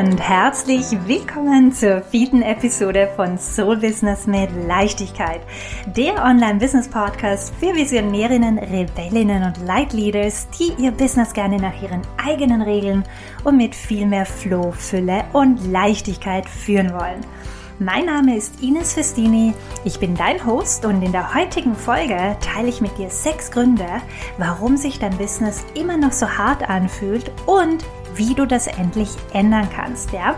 und herzlich willkommen zur vierten Episode von Soul Business mit Leichtigkeit, der Online-Business-Podcast für Visionärinnen, Rebellinnen und Leitleaders, die ihr Business gerne nach ihren eigenen Regeln und mit viel mehr Flow, Fülle und Leichtigkeit führen wollen. Mein Name ist Ines Festini, ich bin dein Host und in der heutigen Folge teile ich mit dir sechs Gründe, warum sich dein Business immer noch so hart anfühlt und wie du das endlich ändern kannst. Ja?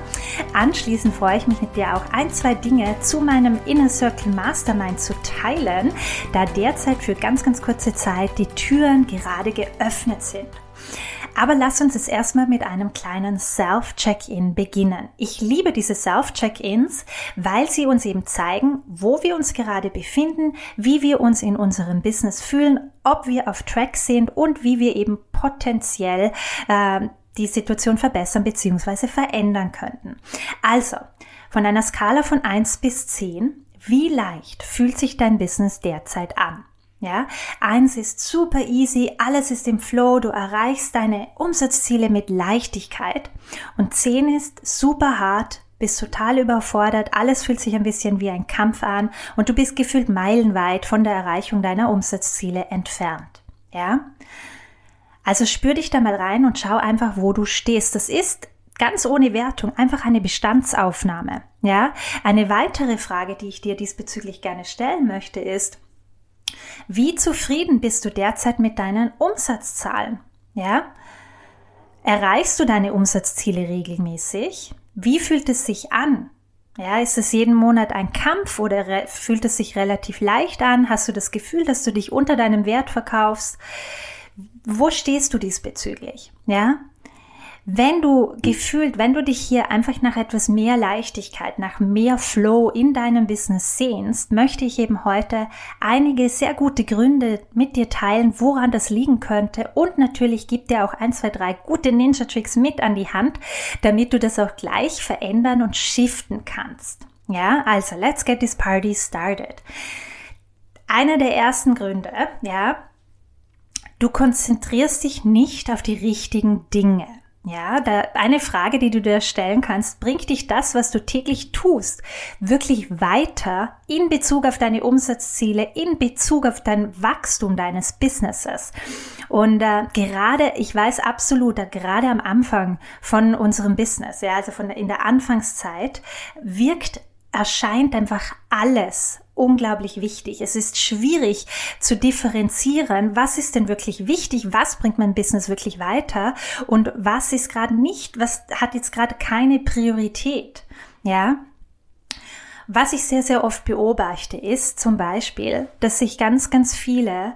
Anschließend freue ich mich mit dir auch ein, zwei Dinge zu meinem Inner Circle Mastermind zu teilen, da derzeit für ganz, ganz kurze Zeit die Türen gerade geöffnet sind. Aber lass uns es erstmal mit einem kleinen Self-Check-In beginnen. Ich liebe diese Self-Check-Ins, weil sie uns eben zeigen, wo wir uns gerade befinden, wie wir uns in unserem Business fühlen, ob wir auf Track sind und wie wir eben potenziell äh, die Situation verbessern bzw. verändern könnten. Also, von einer Skala von 1 bis 10, wie leicht fühlt sich dein Business derzeit an? Ja, eins ist super easy, alles ist im Flow, du erreichst deine Umsatzziele mit Leichtigkeit. Und zehn ist super hart, bist total überfordert, alles fühlt sich ein bisschen wie ein Kampf an und du bist gefühlt meilenweit von der Erreichung deiner Umsatzziele entfernt. Ja? Also spür dich da mal rein und schau einfach, wo du stehst. Das ist ganz ohne Wertung einfach eine Bestandsaufnahme. Ja? Eine weitere Frage, die ich dir diesbezüglich gerne stellen möchte, ist, wie zufrieden bist du derzeit mit deinen Umsatzzahlen? Ja? Erreichst du deine Umsatzziele regelmäßig? Wie fühlt es sich an? Ja, ist es jeden Monat ein Kampf oder fühlt es sich relativ leicht an? Hast du das Gefühl, dass du dich unter deinem Wert verkaufst? Wo stehst du diesbezüglich? Ja? Wenn du gefühlt, wenn du dich hier einfach nach etwas mehr Leichtigkeit, nach mehr Flow in deinem Business sehnst, möchte ich eben heute einige sehr gute Gründe mit dir teilen, woran das liegen könnte. Und natürlich gibt dir auch ein, zwei, drei gute Ninja Tricks mit an die Hand, damit du das auch gleich verändern und shiften kannst. Ja, also let's get this party started. Einer der ersten Gründe, ja, du konzentrierst dich nicht auf die richtigen Dinge. Ja, da eine Frage, die du dir stellen kannst, bringt dich das, was du täglich tust, wirklich weiter in Bezug auf deine Umsatzziele, in Bezug auf dein Wachstum deines Businesses? Und äh, gerade, ich weiß absolut, äh, gerade am Anfang von unserem Business, ja, also von in der Anfangszeit, wirkt erscheint einfach alles unglaublich wichtig. Es ist schwierig zu differenzieren, was ist denn wirklich wichtig, was bringt mein Business wirklich weiter und was ist gerade nicht, was hat jetzt gerade keine Priorität. Ja, was ich sehr, sehr oft beobachte, ist zum Beispiel, dass sich ganz, ganz viele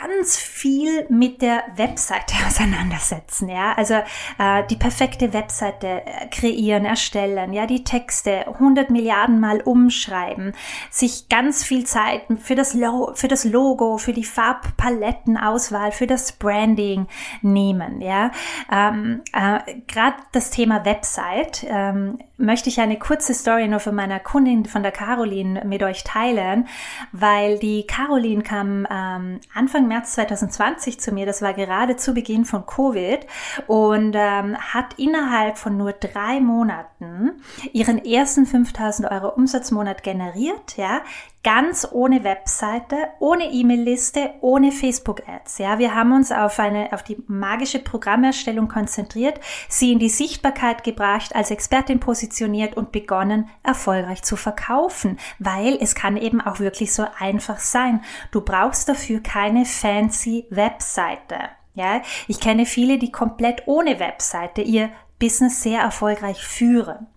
ganz viel mit der Webseite auseinandersetzen, ja, also äh, die perfekte Webseite äh, kreieren, erstellen, ja, die Texte 100 Milliarden Mal umschreiben, sich ganz viel Zeit für das, Lo für das Logo, für die Farbpalettenauswahl, für das Branding nehmen, ja, ähm, äh, gerade das Thema Website ähm, möchte ich eine kurze Story nur von meiner Kundin, von der Caroline, mit euch teilen, weil die Caroline kam ähm, Anfang März 2020 zu mir, das war gerade zu Beginn von Covid. Und ähm, hat innerhalb von nur drei Monaten ihren ersten 5000 Euro Umsatzmonat generiert, ja, ganz ohne Webseite, ohne E-Mail-Liste, ohne Facebook-Ads. Ja, wir haben uns auf eine, auf die magische Programmerstellung konzentriert, sie in die Sichtbarkeit gebracht, als Expertin positioniert und begonnen, erfolgreich zu verkaufen, weil es kann eben auch wirklich so einfach sein. Du brauchst dafür keine fancy Webseite. Ja, ich kenne viele, die komplett ohne Webseite ihr Business sehr erfolgreich führen.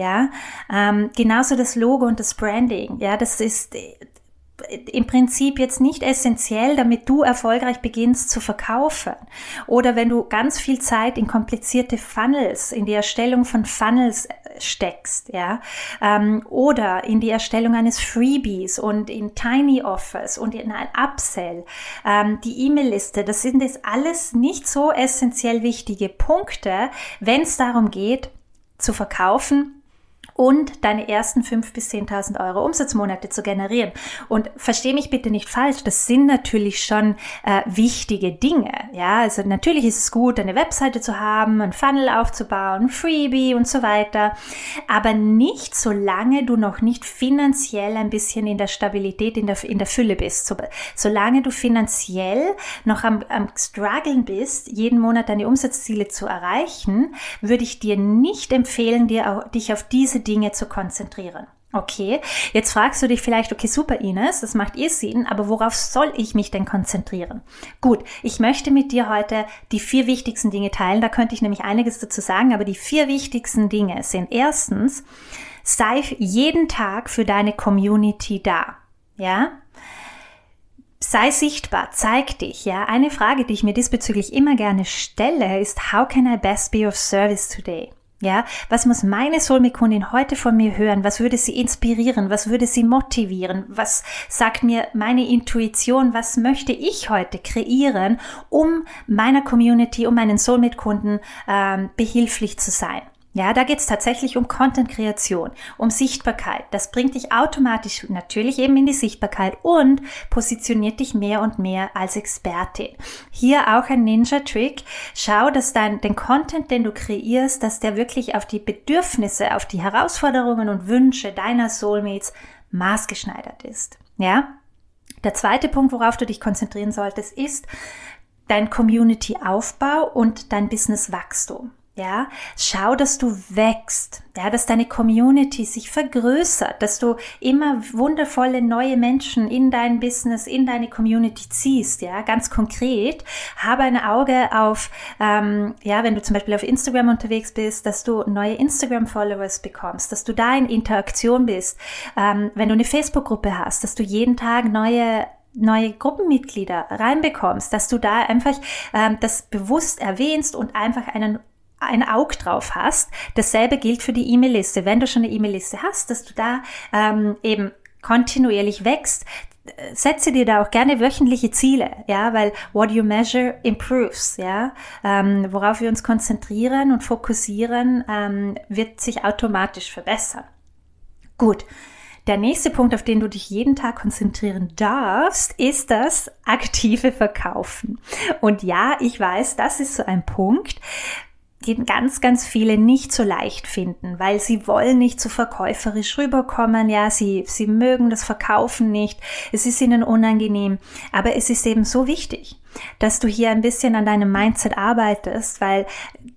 Ja, ähm, genauso das Logo und das Branding. Ja, das ist äh, im Prinzip jetzt nicht essentiell, damit du erfolgreich beginnst zu verkaufen. Oder wenn du ganz viel Zeit in komplizierte Funnels, in die Erstellung von Funnels äh, steckst, ja, ähm, oder in die Erstellung eines Freebies und in Tiny Offers und in ein Upsell, ähm, die E-Mail-Liste, das sind jetzt alles nicht so essentiell wichtige Punkte, wenn es darum geht, zu verkaufen und deine ersten 5.000 bis 10.000 Euro Umsatzmonate zu generieren. Und verstehe mich bitte nicht falsch, das sind natürlich schon äh, wichtige Dinge. Ja, also natürlich ist es gut, eine Webseite zu haben, ein Funnel aufzubauen, Freebie und so weiter. Aber nicht, solange du noch nicht finanziell ein bisschen in der Stabilität, in der, in der Fülle bist. So, solange du finanziell noch am, am struggeln bist, jeden Monat deine Umsatzziele zu erreichen, würde ich dir nicht empfehlen, dir auch, dich auf diese zu konzentrieren. Okay, jetzt fragst du dich vielleicht, okay, super Ines, das macht ihr Sinn, aber worauf soll ich mich denn konzentrieren? Gut, ich möchte mit dir heute die vier wichtigsten Dinge teilen, da könnte ich nämlich einiges dazu sagen, aber die vier wichtigsten Dinge sind erstens, sei jeden Tag für deine Community da. Ja? Sei sichtbar, zeig dich, ja. Eine Frage, die ich mir diesbezüglich immer gerne stelle, ist, how can I best be of service today? Ja, was muss meine Soulmate-Kundin heute von mir hören? Was würde sie inspirieren? Was würde sie motivieren? Was sagt mir meine Intuition? Was möchte ich heute kreieren, um meiner Community, um meinen Soulmate-Kunden ähm, behilflich zu sein? Ja, da geht es tatsächlich um Content-Kreation, um Sichtbarkeit. Das bringt dich automatisch natürlich eben in die Sichtbarkeit und positioniert dich mehr und mehr als Expertin. Hier auch ein Ninja-Trick. Schau, dass dein, den Content, den du kreierst, dass der wirklich auf die Bedürfnisse, auf die Herausforderungen und Wünsche deiner Soulmates maßgeschneidert ist. Ja? Der zweite Punkt, worauf du dich konzentrieren solltest, ist dein Community-Aufbau und dein Business-Wachstum. Ja, schau, dass du wächst, ja, dass deine Community sich vergrößert, dass du immer wundervolle neue Menschen in dein Business, in deine Community ziehst, ja, ganz konkret. Habe ein Auge auf, ähm, ja, wenn du zum Beispiel auf Instagram unterwegs bist, dass du neue Instagram-Followers bekommst, dass du da in Interaktion bist. Ähm, wenn du eine Facebook-Gruppe hast, dass du jeden Tag neue neue Gruppenmitglieder reinbekommst, dass du da einfach ähm, das bewusst erwähnst und einfach einen ein Auge drauf hast. Dasselbe gilt für die E-Mail-Liste. Wenn du schon eine E-Mail-Liste hast, dass du da ähm, eben kontinuierlich wächst, setze dir da auch gerne wöchentliche Ziele, ja, weil what you measure improves, ja, ähm, worauf wir uns konzentrieren und fokussieren, ähm, wird sich automatisch verbessern. Gut. Der nächste Punkt, auf den du dich jeden Tag konzentrieren darfst, ist das aktive Verkaufen. Und ja, ich weiß, das ist so ein Punkt, den ganz, ganz viele nicht so leicht finden, weil sie wollen nicht so verkäuferisch rüberkommen, ja, sie, sie mögen das Verkaufen nicht, es ist ihnen unangenehm, aber es ist eben so wichtig, dass du hier ein bisschen an deinem Mindset arbeitest, weil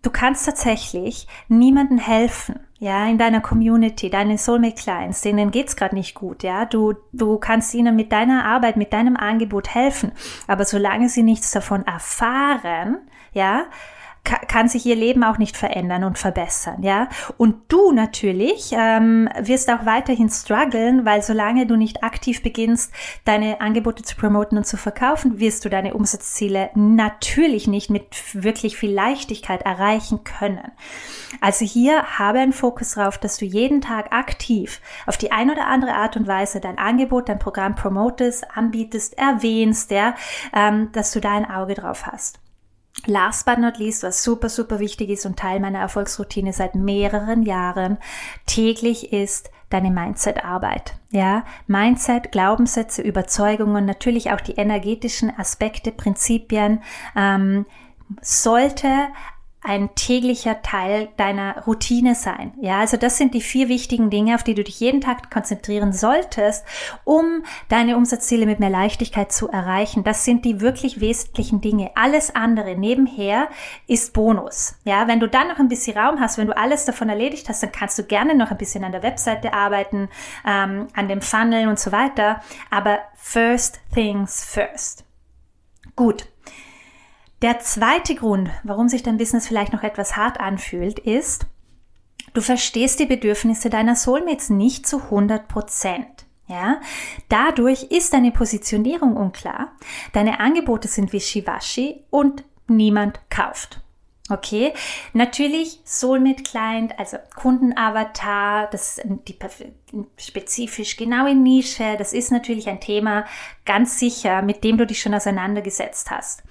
du kannst tatsächlich niemandem helfen, ja, in deiner Community, deine Soulmate Clients, denen geht's gerade nicht gut, ja. Du, du kannst ihnen mit deiner Arbeit, mit deinem Angebot helfen. Aber solange sie nichts davon erfahren, ja, kann sich ihr Leben auch nicht verändern und verbessern, ja. Und du natürlich ähm, wirst auch weiterhin strugglen, weil solange du nicht aktiv beginnst, deine Angebote zu promoten und zu verkaufen, wirst du deine Umsatzziele natürlich nicht mit wirklich viel Leichtigkeit erreichen können. Also hier habe einen Fokus darauf, dass du jeden Tag aktiv auf die eine oder andere Art und Weise dein Angebot, dein Programm promotest, anbietest, erwähnst, ja, ähm, dass du da ein Auge drauf hast. Last but not least, was super, super wichtig ist und Teil meiner Erfolgsroutine seit mehreren Jahren, täglich ist deine Mindset-Arbeit. Ja, Mindset, Glaubenssätze, Überzeugungen, natürlich auch die energetischen Aspekte, Prinzipien, ähm, sollte ein täglicher Teil deiner Routine sein. Ja, also das sind die vier wichtigen Dinge, auf die du dich jeden Tag konzentrieren solltest, um deine Umsatzziele mit mehr Leichtigkeit zu erreichen. Das sind die wirklich wesentlichen Dinge. Alles andere nebenher ist Bonus. Ja, wenn du dann noch ein bisschen Raum hast, wenn du alles davon erledigt hast, dann kannst du gerne noch ein bisschen an der Webseite arbeiten, ähm, an dem Funnel und so weiter. Aber first things first. Gut. Der zweite Grund, warum sich dein Business vielleicht noch etwas hart anfühlt, ist, du verstehst die Bedürfnisse deiner Soulmates nicht zu 100 Prozent. Ja, dadurch ist deine Positionierung unklar, deine Angebote sind wischiwaschi und niemand kauft. Okay, natürlich Soulmate Client, also Kundenavatar, das die spezifisch genaue Nische, das ist natürlich ein Thema ganz sicher, mit dem du dich schon auseinandergesetzt hast.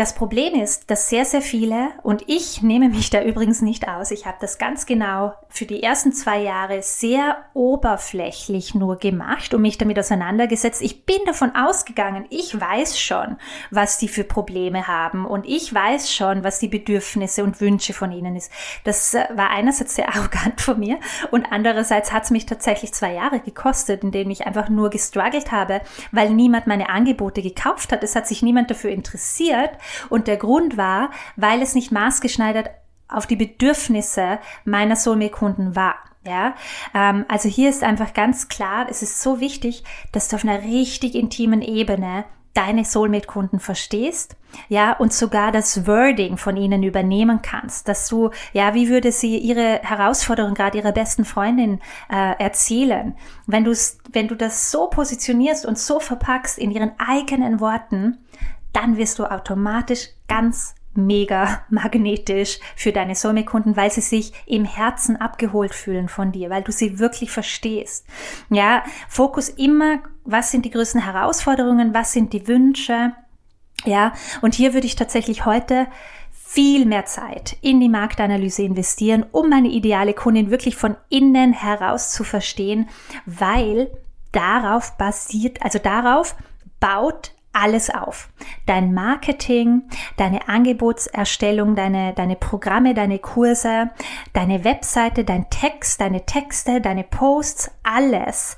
Das Problem ist, dass sehr, sehr viele, und ich nehme mich da übrigens nicht aus, ich habe das ganz genau für die ersten zwei Jahre sehr oberflächlich nur gemacht und mich damit auseinandergesetzt. Ich bin davon ausgegangen, ich weiß schon, was die für Probleme haben und ich weiß schon, was die Bedürfnisse und Wünsche von ihnen ist. Das äh, war einerseits sehr arrogant von mir und andererseits hat es mich tatsächlich zwei Jahre gekostet, in denen ich einfach nur gestruggelt habe, weil niemand meine Angebote gekauft hat. Es hat sich niemand dafür interessiert und der Grund war, weil es nicht maßgeschneidert auf die Bedürfnisse meiner Soulmate-Kunden war. Ja, ähm, also hier ist einfach ganz klar, es ist so wichtig, dass du auf einer richtig intimen Ebene deine Soulmate-Kunden verstehst, ja, und sogar das Wording von ihnen übernehmen kannst, dass du, ja, wie würde sie ihre Herausforderung gerade ihrer besten Freundin äh, erzählen, wenn du wenn du das so positionierst und so verpackst in ihren eigenen Worten, dann wirst du automatisch ganz mega magnetisch für deine Soulmate-Kunden, weil sie sich im Herzen abgeholt fühlen von dir, weil du sie wirklich verstehst. Ja, Fokus immer, was sind die größten Herausforderungen, was sind die Wünsche, ja, und hier würde ich tatsächlich heute viel mehr Zeit in die Marktanalyse investieren, um meine ideale Kundin wirklich von innen heraus zu verstehen, weil darauf basiert, also darauf baut alles auf. Dein Marketing, deine Angebotserstellung, deine, deine Programme, deine Kurse, deine Webseite, dein Text, deine Texte, deine Posts, alles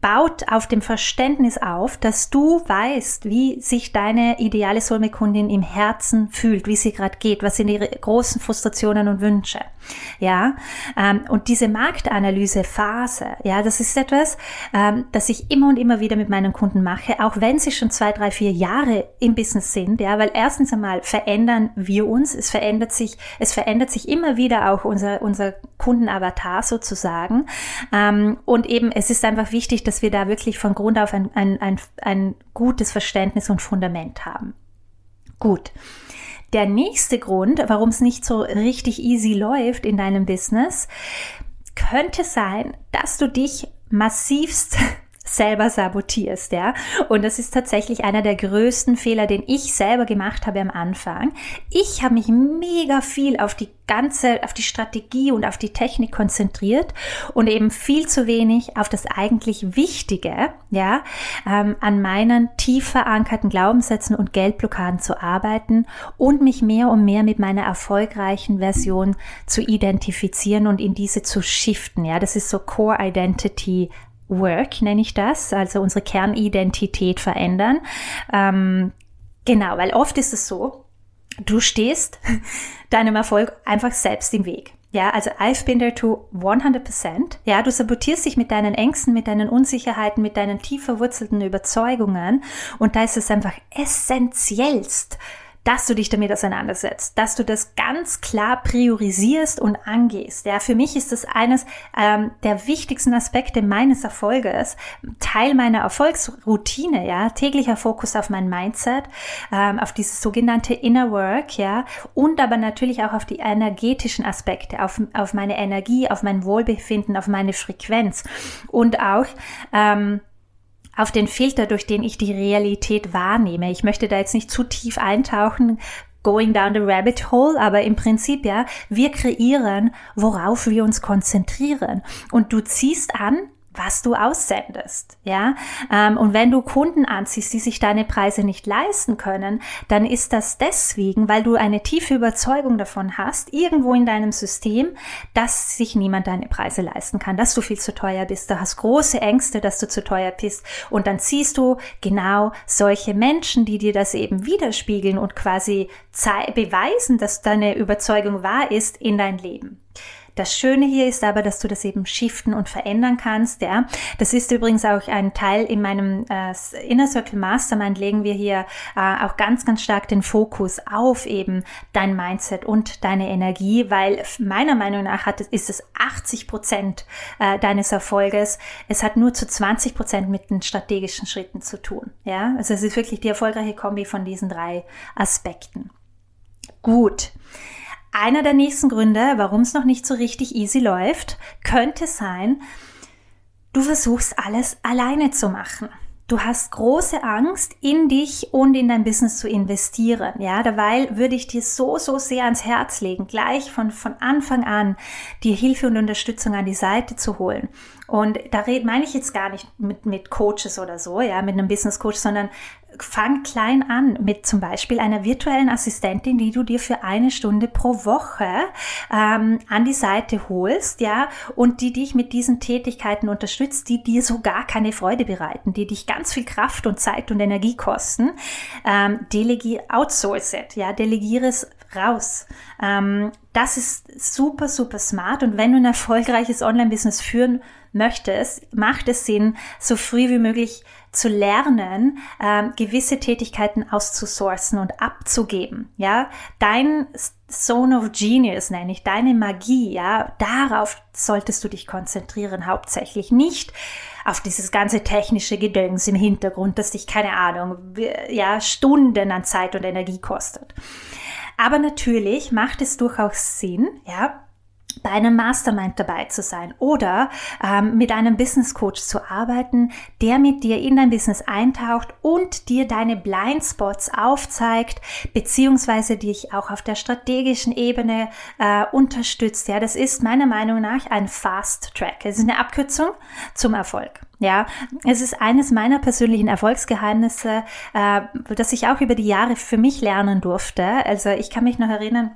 baut auf dem Verständnis auf, dass du weißt, wie sich deine ideale Soulmate-Kundin im Herzen fühlt, wie sie gerade geht, was sind ihre großen Frustrationen und Wünsche. Ja, ähm, und diese Marktanalyse-Phase, ja, das ist etwas, ähm, das ich immer und immer wieder mit meinen Kunden mache, auch wenn sie schon zwei, drei, vier Jahre im Business sind, ja, weil erstens einmal verändern wir uns, es verändert sich, es verändert sich immer wieder auch unser, unser Kundenavatar sozusagen, ähm, und eben es ist einfach wichtig, dass wir da wirklich von Grund auf ein, ein, ein, ein gutes Verständnis und Fundament haben. Gut. Der nächste Grund, warum es nicht so richtig easy läuft in deinem Business, könnte sein, dass du dich massivst selber sabotierst, ja. Und das ist tatsächlich einer der größten Fehler, den ich selber gemacht habe am Anfang. Ich habe mich mega viel auf die ganze, auf die Strategie und auf die Technik konzentriert und eben viel zu wenig auf das eigentlich Wichtige, ja, ähm, an meinen tief verankerten Glaubenssätzen und Geldblockaden zu arbeiten und mich mehr und mehr mit meiner erfolgreichen Version zu identifizieren und in diese zu shiften, ja. Das ist so Core Identity Work, nenne ich das, also unsere Kernidentität verändern. Ähm, genau, weil oft ist es so, du stehst deinem Erfolg einfach selbst im Weg. Ja, also I've been there to 100%. Ja, du sabotierst dich mit deinen Ängsten, mit deinen Unsicherheiten, mit deinen tief verwurzelten Überzeugungen. Und da ist es einfach essentiellst, dass du dich damit auseinandersetzt, dass du das ganz klar priorisierst und angehst. Ja, für mich ist das eines ähm, der wichtigsten Aspekte meines Erfolges, Teil meiner Erfolgsroutine. Ja, täglicher Fokus auf mein Mindset, ähm, auf dieses sogenannte Inner Work, ja, und aber natürlich auch auf die energetischen Aspekte, auf, auf meine Energie, auf mein Wohlbefinden, auf meine Frequenz und auch ähm, auf den Filter, durch den ich die Realität wahrnehme. Ich möchte da jetzt nicht zu tief eintauchen, going down the rabbit hole, aber im Prinzip ja, wir kreieren, worauf wir uns konzentrieren. Und du ziehst an, was du aussendest, ja. Ähm, und wenn du Kunden anziehst, die sich deine Preise nicht leisten können, dann ist das deswegen, weil du eine tiefe Überzeugung davon hast, irgendwo in deinem System, dass sich niemand deine Preise leisten kann, dass du viel zu teuer bist. Du hast große Ängste, dass du zu teuer bist. Und dann ziehst du genau solche Menschen, die dir das eben widerspiegeln und quasi beweisen, dass deine Überzeugung wahr ist, in dein Leben. Das Schöne hier ist aber, dass du das eben shiften und verändern kannst. Ja, das ist übrigens auch ein Teil in meinem äh, Inner Circle Mastermind legen wir hier äh, auch ganz, ganz stark den Fokus auf eben dein Mindset und deine Energie, weil meiner Meinung nach hat, ist es 80 Prozent äh, deines Erfolges. Es hat nur zu 20 Prozent mit den strategischen Schritten zu tun. Ja, also es ist wirklich die erfolgreiche Kombi von diesen drei Aspekten. Gut. Einer der nächsten Gründe, warum es noch nicht so richtig easy läuft, könnte sein, du versuchst alles alleine zu machen. du hast große Angst, in dich und in dein Business zu investieren. Ja, dabei würde ich dir so, so sehr ans Herz legen, gleich von, von Anfang an dir Hilfe und Unterstützung an die Seite zu holen. Und da meine ich jetzt gar nicht mit, mit Coaches oder so, ja, mit einem Business Coach, sondern fang klein an mit zum Beispiel einer virtuellen Assistentin, die du dir für eine Stunde pro Woche ähm, an die Seite holst, ja, und die dich mit diesen Tätigkeiten unterstützt, die dir so gar keine Freude bereiten, die dich ganz viel Kraft und Zeit und Energie kosten. Ähm, delegier, outsource it, ja, delegiere es raus. Ähm, das ist super, super smart. Und wenn du ein erfolgreiches Online-Business führen möchtest, macht es Sinn, so früh wie möglich zu lernen, ähm, gewisse Tätigkeiten auszusourcen und abzugeben. Ja, dein Zone of Genius nenne ich, deine Magie, ja, darauf solltest du dich konzentrieren, hauptsächlich nicht auf dieses ganze technische Gedöns im Hintergrund, das dich, keine Ahnung, ja, Stunden an Zeit und Energie kostet. Aber natürlich macht es durchaus Sinn, ja, bei einem Mastermind dabei zu sein oder ähm, mit einem Business Coach zu arbeiten, der mit dir in dein Business eintaucht und dir deine Blindspots aufzeigt, beziehungsweise dich auch auf der strategischen Ebene äh, unterstützt. Ja, das ist meiner Meinung nach ein Fast Track. Es ist eine Abkürzung zum Erfolg. Ja, es ist eines meiner persönlichen Erfolgsgeheimnisse, äh, das ich auch über die Jahre für mich lernen durfte. Also ich kann mich noch erinnern,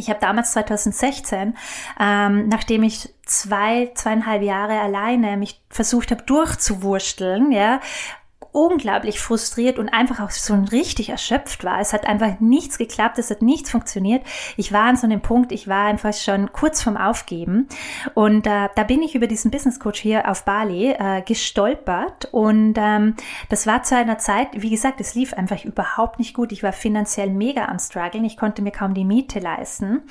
ich habe damals 2016, ähm, nachdem ich zwei, zweieinhalb Jahre alleine mich versucht habe durchzuwursteln, ja, unglaublich frustriert und einfach auch so richtig erschöpft war. Es hat einfach nichts geklappt, es hat nichts funktioniert. Ich war an so einem Punkt, ich war einfach schon kurz vorm Aufgeben. Und äh, da bin ich über diesen Business Coach hier auf Bali äh, gestolpert. Und ähm, das war zu einer Zeit, wie gesagt, es lief einfach überhaupt nicht gut. Ich war finanziell mega am struggeln. Ich konnte mir kaum die Miete leisten.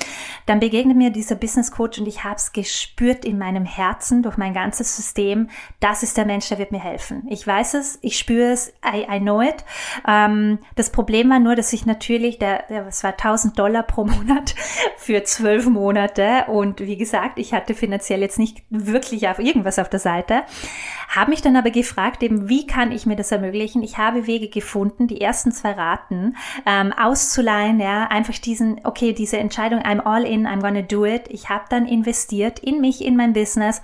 Dann begegnet mir dieser Business Coach und ich habe es gespürt in meinem Herzen durch mein ganzes System. Das ist der Mensch, der wird mir helfen. Ich weiß es, ich spüre es, I, I know it. Ähm, das Problem war nur, dass ich natürlich, der, der, was war 1000 Dollar pro Monat für zwölf Monate und wie gesagt, ich hatte finanziell jetzt nicht wirklich auf irgendwas auf der Seite, habe mich dann aber gefragt, eben, wie kann ich mir das ermöglichen? Ich habe Wege gefunden, die ersten zwei Raten ähm, auszuleihen, ja, einfach diesen, okay, diese Entscheidung, I'm all in, I'm gonna do it. Ich habe dann investiert in mich, in mein Business.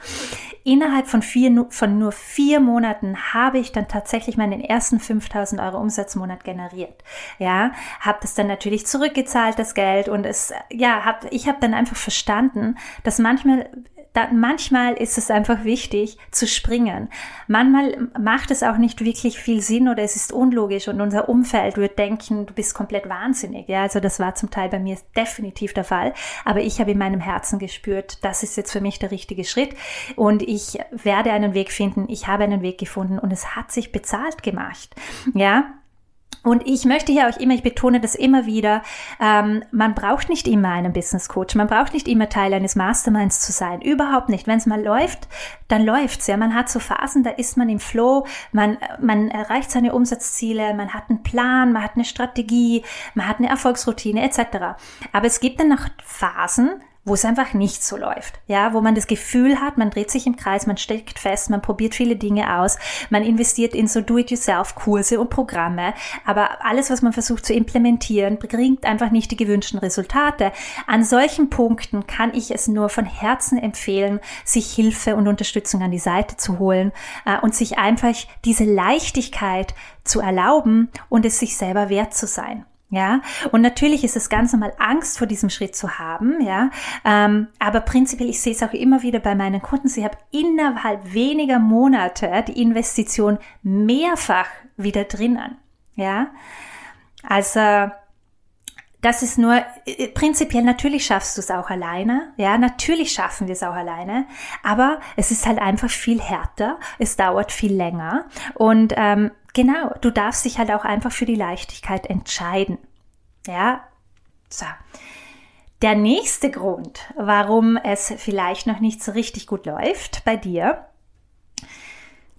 Innerhalb von vier, von nur vier Monaten habe ich dann tatsächlich meinen ersten 5000 Euro Umsatzmonat generiert. Ja, habe das dann natürlich zurückgezahlt, das Geld und es, ja, hab, ich habe dann einfach verstanden, dass manchmal da, manchmal ist es einfach wichtig zu springen. Manchmal macht es auch nicht wirklich viel Sinn oder es ist unlogisch und unser Umfeld wird denken, du bist komplett wahnsinnig. Ja, also das war zum Teil bei mir definitiv der Fall. Aber ich habe in meinem Herzen gespürt, das ist jetzt für mich der richtige Schritt und ich werde einen Weg finden. Ich habe einen Weg gefunden und es hat sich bezahlt gemacht. Ja, und ich möchte hier auch immer, ich betone das immer wieder, ähm, man braucht nicht immer einen Business Coach, man braucht nicht immer Teil eines Masterminds zu sein, überhaupt nicht. Wenn es mal läuft, dann läuft's. Ja, man hat so Phasen, da ist man im Flow, man man erreicht seine Umsatzziele, man hat einen Plan, man hat eine Strategie, man hat eine Erfolgsroutine etc. Aber es gibt dann noch Phasen, wo es einfach nicht so läuft. Ja, wo man das Gefühl hat, man dreht sich im Kreis, man steckt fest, man probiert viele Dinge aus, man investiert in so Do-it-yourself-Kurse und Programme, aber alles, was man versucht zu implementieren, bringt einfach nicht die gewünschten Resultate. An solchen Punkten kann ich es nur von Herzen empfehlen, sich Hilfe und Unterstützung an die Seite zu holen äh, und sich einfach diese Leichtigkeit zu erlauben und es sich selber wert zu sein. Ja, und natürlich ist es ganz normal, Angst vor diesem Schritt zu haben, ja. Ähm, aber prinzipiell, ich sehe es auch immer wieder bei meinen Kunden, sie haben innerhalb weniger Monate die Investition mehrfach wieder drinnen, ja. Also, das ist nur, äh, prinzipiell natürlich schaffst du es auch alleine. Ja, natürlich schaffen wir es auch alleine. Aber es ist halt einfach viel härter. Es dauert viel länger. Und ähm, Genau, du darfst dich halt auch einfach für die Leichtigkeit entscheiden. Ja, so. Der nächste Grund, warum es vielleicht noch nicht so richtig gut läuft bei dir,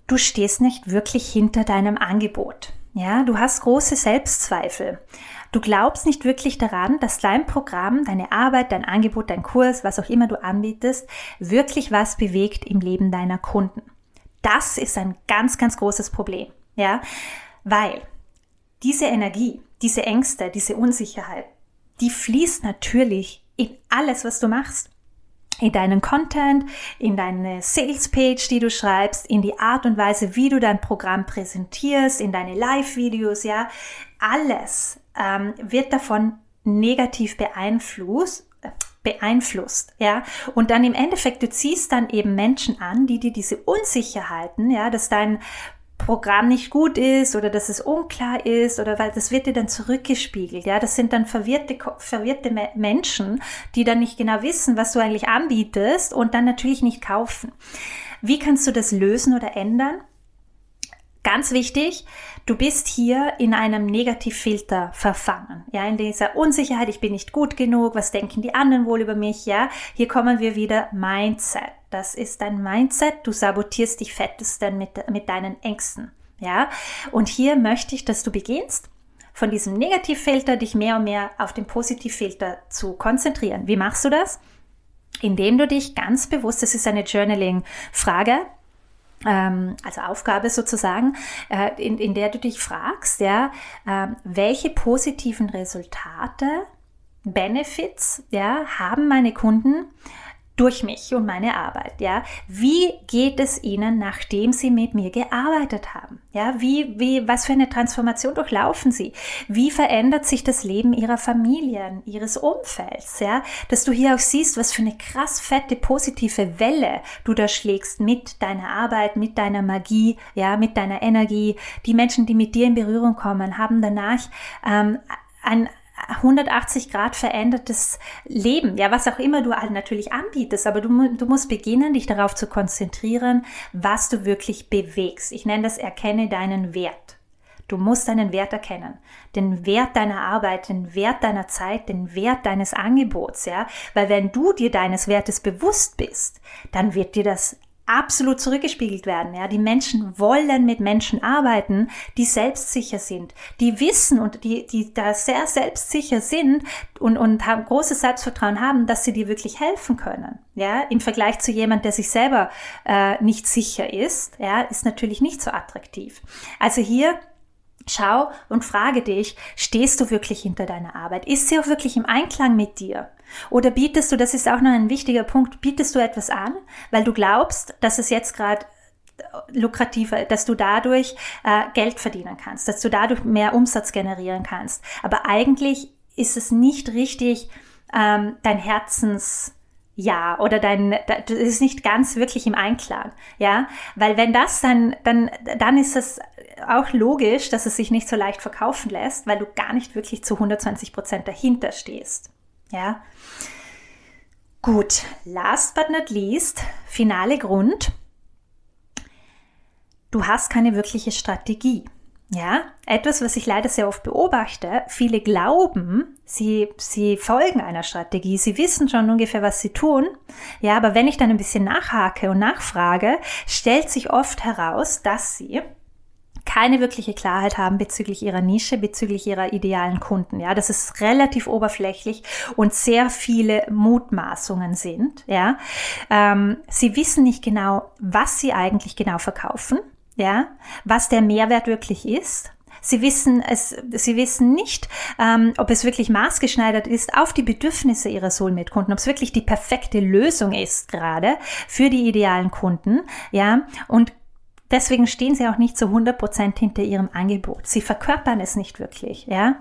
du stehst nicht wirklich hinter deinem Angebot. Ja, du hast große Selbstzweifel. Du glaubst nicht wirklich daran, dass dein Programm, deine Arbeit, dein Angebot, dein Kurs, was auch immer du anbietest, wirklich was bewegt im Leben deiner Kunden. Das ist ein ganz, ganz großes Problem. Ja, weil diese Energie, diese Ängste, diese Unsicherheit, die fließt natürlich in alles, was du machst. In deinen Content, in deine Sales Page, die du schreibst, in die Art und Weise, wie du dein Programm präsentierst, in deine Live-Videos, ja, alles ähm, wird davon negativ beeinflusst, beeinflusst, ja. Und dann im Endeffekt, du ziehst dann eben Menschen an, die dir diese Unsicherheiten, ja, dass dein Programm nicht gut ist oder dass es unklar ist oder weil das wird dir dann zurückgespiegelt. Ja, das sind dann verwirrte, verwirrte Menschen, die dann nicht genau wissen, was du eigentlich anbietest und dann natürlich nicht kaufen. Wie kannst du das lösen oder ändern? Ganz wichtig, du bist hier in einem Negativfilter verfangen. Ja, in dieser Unsicherheit, ich bin nicht gut genug, was denken die anderen wohl über mich? Ja, hier kommen wir wieder Mindset. Das ist dein Mindset. Du sabotierst dich fettesten mit, mit deinen Ängsten. Ja, und hier möchte ich, dass du beginnst, von diesem Negativfilter dich mehr und mehr auf den Positivfilter zu konzentrieren. Wie machst du das? Indem du dich ganz bewusst, das ist eine Journaling-Frage, ähm, also Aufgabe sozusagen, äh, in, in der du dich fragst, ja, äh, welche positiven Resultate, Benefits, ja, haben meine Kunden durch mich und meine Arbeit, ja. Wie geht es ihnen, nachdem sie mit mir gearbeitet haben? Ja, wie, wie, was für eine Transformation durchlaufen sie? Wie verändert sich das Leben ihrer Familien, ihres Umfelds, ja? Dass du hier auch siehst, was für eine krass fette positive Welle du da schlägst mit deiner Arbeit, mit deiner Magie, ja, mit deiner Energie. Die Menschen, die mit dir in Berührung kommen, haben danach ähm, ein, 180 Grad verändertes Leben, ja, was auch immer du natürlich anbietest, aber du, du musst beginnen, dich darauf zu konzentrieren, was du wirklich bewegst. Ich nenne das erkenne deinen Wert. Du musst deinen Wert erkennen, den Wert deiner Arbeit, den Wert deiner Zeit, den Wert deines Angebots, ja, weil wenn du dir deines Wertes bewusst bist, dann wird dir das absolut zurückgespiegelt werden. Ja, die Menschen wollen mit Menschen arbeiten, die selbstsicher sind, die wissen und die, die da sehr selbstsicher sind und, und haben großes Selbstvertrauen haben, dass sie dir wirklich helfen können. Ja, im Vergleich zu jemand, der sich selber äh, nicht sicher ist, ja, ist natürlich nicht so attraktiv. Also hier Schau und frage dich, stehst du wirklich hinter deiner Arbeit? Ist sie auch wirklich im Einklang mit dir? Oder bietest du, das ist auch noch ein wichtiger Punkt, bietest du etwas an, weil du glaubst, dass es jetzt gerade lukrativer, dass du dadurch äh, Geld verdienen kannst, dass du dadurch mehr Umsatz generieren kannst. Aber eigentlich ist es nicht richtig ähm, dein Herzens ja oder dein das ist nicht ganz wirklich im Einklang, ja, weil wenn das dann dann dann ist es auch logisch, dass es sich nicht so leicht verkaufen lässt, weil du gar nicht wirklich zu 120 Prozent dahinter stehst. Ja. Gut, last but not least, finale Grund. Du hast keine wirkliche Strategie. Ja, etwas, was ich leider sehr oft beobachte. Viele glauben, sie, sie folgen einer Strategie. Sie wissen schon ungefähr, was sie tun. Ja, aber wenn ich dann ein bisschen nachhake und nachfrage, stellt sich oft heraus, dass sie keine wirkliche Klarheit haben bezüglich ihrer Nische, bezüglich ihrer idealen Kunden. Ja, dass es relativ oberflächlich und sehr viele Mutmaßungen sind. Ja, ähm, sie wissen nicht genau, was sie eigentlich genau verkaufen. Ja, was der Mehrwert wirklich ist. Sie wissen es, sie wissen nicht, ähm, ob es wirklich maßgeschneidert ist auf die Bedürfnisse ihrer Soulmate-Kunden, ob es wirklich die perfekte Lösung ist gerade für die idealen Kunden, ja, und Deswegen stehen sie auch nicht zu 100 Prozent hinter ihrem Angebot. Sie verkörpern es nicht wirklich, ja.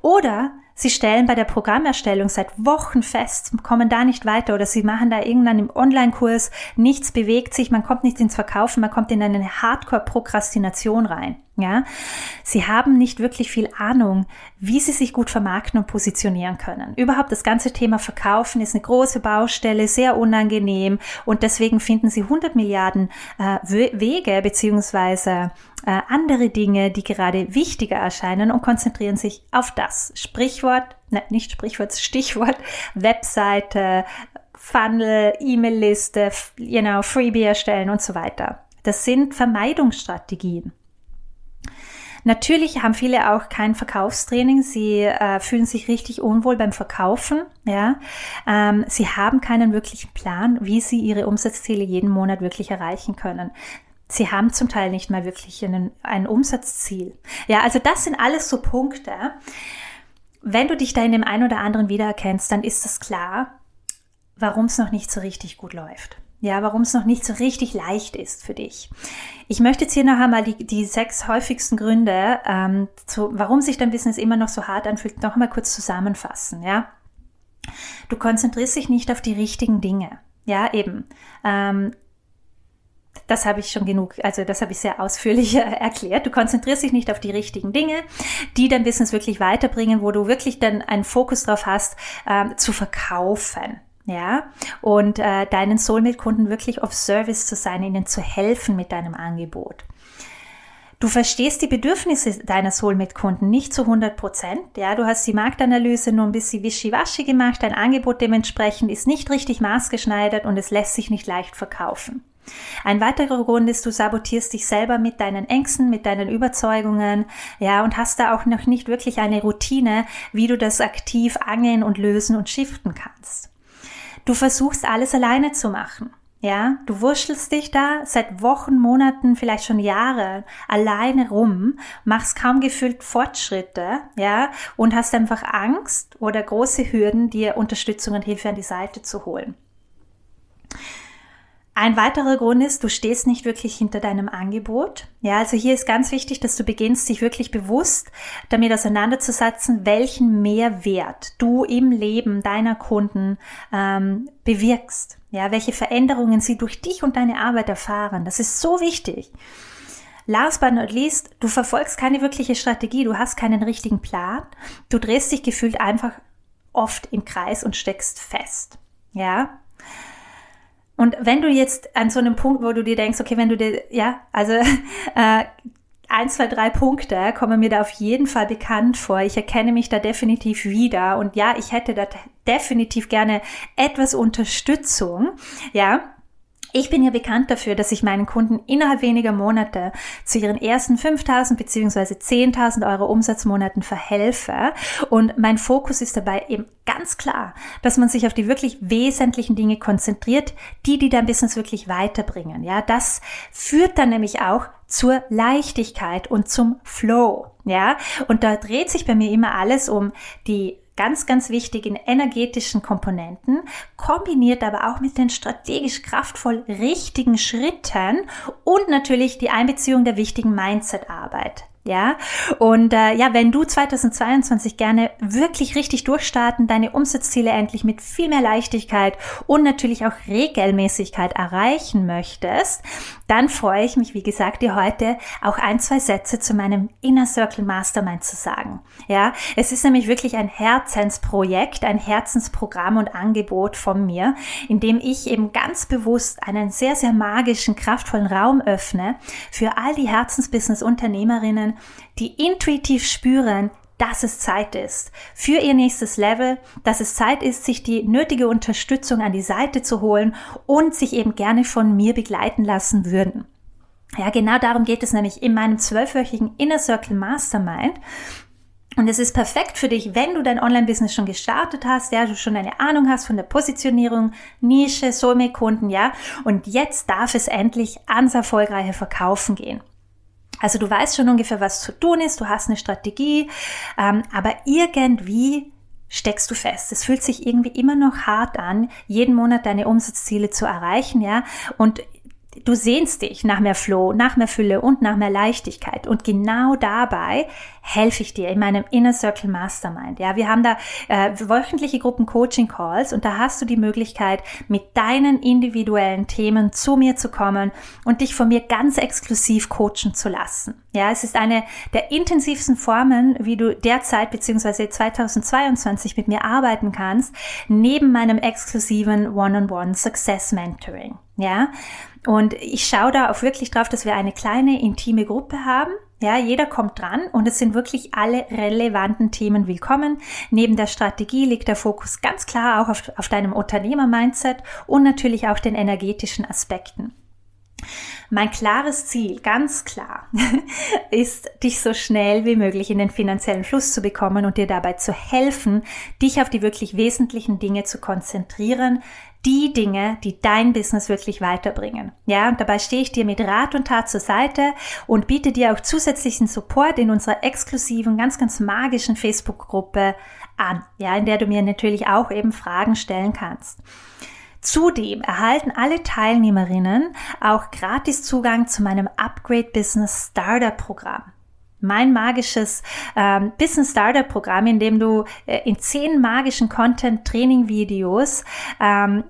Oder sie stellen bei der Programmerstellung seit Wochen fest, kommen da nicht weiter oder sie machen da irgendwann im Online-Kurs, nichts bewegt sich, man kommt nicht ins Verkaufen, man kommt in eine Hardcore-Prokrastination rein. Ja, sie haben nicht wirklich viel Ahnung, wie sie sich gut vermarkten und positionieren können. Überhaupt das ganze Thema Verkaufen ist eine große Baustelle, sehr unangenehm und deswegen finden sie 100 Milliarden äh, Wege beziehungsweise äh, andere Dinge, die gerade wichtiger erscheinen und konzentrieren sich auf das. Sprichwort, ne, nicht Sprichwort, Stichwort, Webseite, Funnel, E-Mail-Liste, you know, Freebie erstellen und so weiter. Das sind Vermeidungsstrategien. Natürlich haben viele auch kein Verkaufstraining. Sie äh, fühlen sich richtig unwohl beim Verkaufen. Ja, ähm, sie haben keinen wirklichen Plan, wie sie ihre Umsatzziele jeden Monat wirklich erreichen können. Sie haben zum Teil nicht mal wirklich einen, ein Umsatzziel. Ja, also das sind alles so Punkte. Wenn du dich da in dem einen oder anderen wiedererkennst, dann ist es klar, warum es noch nicht so richtig gut läuft. Ja, warum es noch nicht so richtig leicht ist für dich. Ich möchte jetzt hier noch einmal die, die sechs häufigsten Gründe, ähm, zu, warum sich dein Business immer noch so hart anfühlt, noch einmal kurz zusammenfassen. Ja, du konzentrierst dich nicht auf die richtigen Dinge. Ja, eben. Ähm, das habe ich schon genug, also das habe ich sehr ausführlich erklärt. Du konzentrierst dich nicht auf die richtigen Dinge, die dein Business wirklich weiterbringen, wo du wirklich dann einen Fokus drauf hast, äh, zu verkaufen. Ja, und äh, deinen Soulmate-Kunden wirklich auf Service zu sein, ihnen zu helfen mit deinem Angebot. Du verstehst die Bedürfnisse deiner Soulmate-Kunden nicht zu 100 Prozent. Ja, du hast die Marktanalyse nur ein bisschen wischiwaschi gemacht. Dein Angebot dementsprechend ist nicht richtig maßgeschneidert und es lässt sich nicht leicht verkaufen. Ein weiterer Grund ist, du sabotierst dich selber mit deinen Ängsten, mit deinen Überzeugungen, ja, und hast da auch noch nicht wirklich eine Routine, wie du das aktiv angeln und lösen und shiften kannst. Du versuchst alles alleine zu machen. Ja, du wurschtelst dich da seit Wochen, Monaten, vielleicht schon Jahre alleine rum, machst kaum gefühlt Fortschritte, ja, und hast einfach Angst oder große Hürden, dir Unterstützung und Hilfe an die Seite zu holen. Ein weiterer Grund ist, du stehst nicht wirklich hinter deinem Angebot. Ja, also hier ist ganz wichtig, dass du beginnst, dich wirklich bewusst damit auseinanderzusetzen, welchen Mehrwert du im Leben deiner Kunden ähm, bewirkst. Ja, welche Veränderungen sie durch dich und deine Arbeit erfahren. Das ist so wichtig. Last but not least, du verfolgst keine wirkliche Strategie, du hast keinen richtigen Plan. Du drehst dich gefühlt einfach oft im Kreis und steckst fest. Ja, und wenn du jetzt an so einem Punkt, wo du dir denkst, okay, wenn du dir, ja, also äh, ein, zwei, drei Punkte kommen mir da auf jeden Fall bekannt vor. Ich erkenne mich da definitiv wieder. Und ja, ich hätte da definitiv gerne etwas Unterstützung. Ja, ich bin ja bekannt dafür, dass ich meinen Kunden innerhalb weniger Monate zu ihren ersten 5000 bzw. 10.000 Euro Umsatzmonaten verhelfe. Und mein Fokus ist dabei eben ganz klar, dass man sich auf die wirklich wesentlichen Dinge konzentriert, die, die dein Business wirklich weiterbringen. Ja, das führt dann nämlich auch zur Leichtigkeit und zum Flow. Ja, und da dreht sich bei mir immer alles um die ganz, ganz wichtig in energetischen Komponenten, kombiniert aber auch mit den strategisch kraftvoll richtigen Schritten und natürlich die Einbeziehung der wichtigen Mindset-Arbeit. Ja, und äh, ja, wenn du 2022 gerne wirklich richtig durchstarten, deine Umsatzziele endlich mit viel mehr Leichtigkeit und natürlich auch Regelmäßigkeit erreichen möchtest, dann freue ich mich, wie gesagt, dir heute auch ein, zwei Sätze zu meinem Inner Circle Mastermind zu sagen. Ja, es ist nämlich wirklich ein Herzensprojekt, ein Herzensprogramm und Angebot von mir, in dem ich eben ganz bewusst einen sehr, sehr magischen, kraftvollen Raum öffne für all die Herzensbusiness-Unternehmerinnen, die intuitiv spüren, dass es Zeit ist für ihr nächstes Level, dass es Zeit ist, sich die nötige Unterstützung an die Seite zu holen und sich eben gerne von mir begleiten lassen würden. Ja, genau darum geht es nämlich in meinem zwölfwöchigen Inner Circle Mastermind. Und es ist perfekt für dich, wenn du dein Online-Business schon gestartet hast, ja, du schon eine Ahnung hast von der Positionierung, Nische, Soulmate-Kunden, ja, und jetzt darf es endlich ans erfolgreiche Verkaufen gehen. Also du weißt schon ungefähr, was zu tun ist, du hast eine Strategie, ähm, aber irgendwie steckst du fest. Es fühlt sich irgendwie immer noch hart an, jeden Monat deine Umsatzziele zu erreichen, ja. Und du sehnst dich nach mehr Flow, nach mehr Fülle und nach mehr Leichtigkeit. Und genau dabei helfe ich dir in meinem Inner Circle Mastermind. Ja, wir haben da äh, wöchentliche Gruppen Coaching Calls und da hast du die Möglichkeit, mit deinen individuellen Themen zu mir zu kommen und dich von mir ganz exklusiv coachen zu lassen. Ja, es ist eine der intensivsten Formen, wie du derzeit bzw. 2022 mit mir arbeiten kannst, neben meinem exklusiven One-on-One -on -One Success Mentoring. Ja, und ich schaue da auch wirklich drauf, dass wir eine kleine intime Gruppe haben. Ja, jeder kommt dran und es sind wirklich alle relevanten Themen willkommen. Neben der Strategie liegt der Fokus ganz klar auch auf, auf deinem Unternehmer-Mindset und natürlich auch den energetischen Aspekten. Mein klares Ziel, ganz klar, ist, dich so schnell wie möglich in den finanziellen Fluss zu bekommen und dir dabei zu helfen, dich auf die wirklich wesentlichen Dinge zu konzentrieren, die Dinge, die dein Business wirklich weiterbringen. Ja, und dabei stehe ich dir mit Rat und Tat zur Seite und biete dir auch zusätzlichen Support in unserer exklusiven, ganz, ganz magischen Facebook-Gruppe an, ja, in der du mir natürlich auch eben Fragen stellen kannst. Zudem erhalten alle Teilnehmerinnen auch gratis Zugang zu meinem Upgrade Business Starter Programm. Mein magisches ähm, Business Starter Programm, in dem du äh, in zehn magischen Content Training Videos ähm,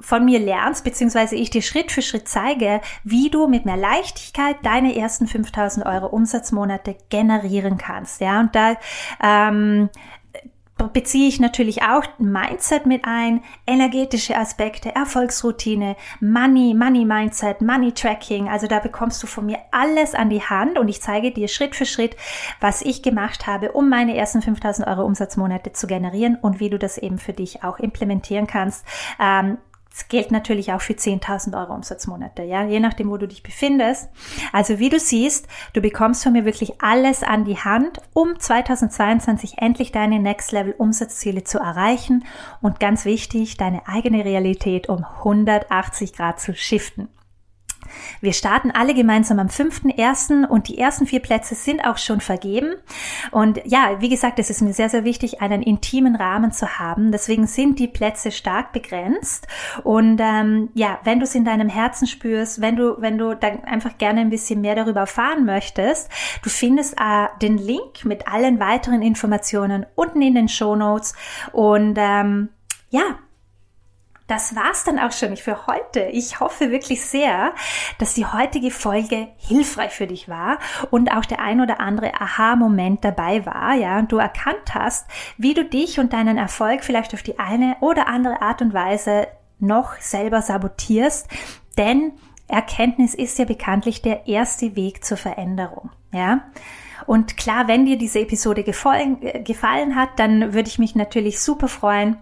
von mir lernst, beziehungsweise ich dir Schritt für Schritt zeige, wie du mit mehr Leichtigkeit deine ersten 5000 Euro Umsatzmonate generieren kannst. Ja, und da ähm, beziehe ich natürlich auch Mindset mit ein, energetische Aspekte, Erfolgsroutine, Money, Money Mindset, Money Tracking. Also da bekommst du von mir alles an die Hand und ich zeige dir Schritt für Schritt, was ich gemacht habe, um meine ersten 5000 Euro Umsatzmonate zu generieren und wie du das eben für dich auch implementieren kannst. Ähm, das gilt natürlich auch für 10.000 Euro Umsatzmonate, ja, je nachdem, wo du dich befindest. Also wie du siehst, du bekommst von mir wirklich alles an die Hand, um 2022 endlich deine Next Level Umsatzziele zu erreichen und ganz wichtig, deine eigene Realität um 180 Grad zu shiften. Wir starten alle gemeinsam am 5.1. und die ersten vier Plätze sind auch schon vergeben. Und ja, wie gesagt, es ist mir sehr, sehr wichtig, einen intimen Rahmen zu haben. Deswegen sind die Plätze stark begrenzt. Und ähm, ja, wenn du es in deinem Herzen spürst, wenn du, wenn du dann einfach gerne ein bisschen mehr darüber erfahren möchtest, du findest äh, den Link mit allen weiteren Informationen unten in den Show Notes. Und ähm, ja, das war's dann auch schon für heute. Ich hoffe wirklich sehr, dass die heutige Folge hilfreich für dich war und auch der ein oder andere Aha-Moment dabei war, ja, und du erkannt hast, wie du dich und deinen Erfolg vielleicht auf die eine oder andere Art und Weise noch selber sabotierst, denn Erkenntnis ist ja bekanntlich der erste Weg zur Veränderung, ja. Und klar, wenn dir diese Episode gefallen, äh, gefallen hat, dann würde ich mich natürlich super freuen,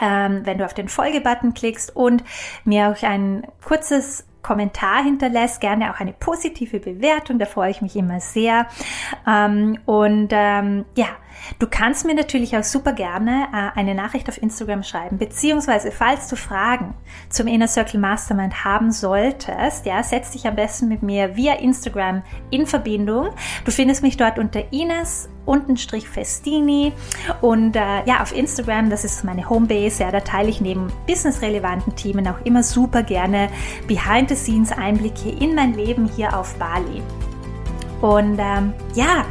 ähm, wenn du auf den Folge-Button klickst und mir auch ein kurzes Kommentar hinterlässt, gerne auch eine positive Bewertung, da freue ich mich immer sehr. Ähm, und ähm, ja, du kannst mir natürlich auch super gerne äh, eine Nachricht auf Instagram schreiben, beziehungsweise falls du Fragen zum Inner Circle Mastermind haben solltest, ja, setz dich am besten mit mir via Instagram in Verbindung. Du findest mich dort unter Ines untenstrich Festini und äh, ja, auf Instagram, das ist meine Homebase, ja, da teile ich neben businessrelevanten Themen auch immer super gerne Behind-the-Scenes-Einblicke in mein Leben hier auf Bali. Und ähm, ja,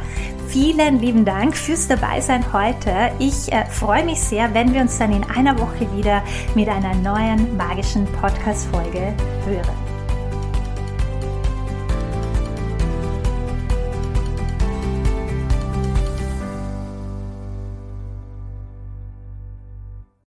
vielen lieben Dank fürs Dabeisein heute. Ich äh, freue mich sehr, wenn wir uns dann in einer Woche wieder mit einer neuen magischen Podcast-Folge hören.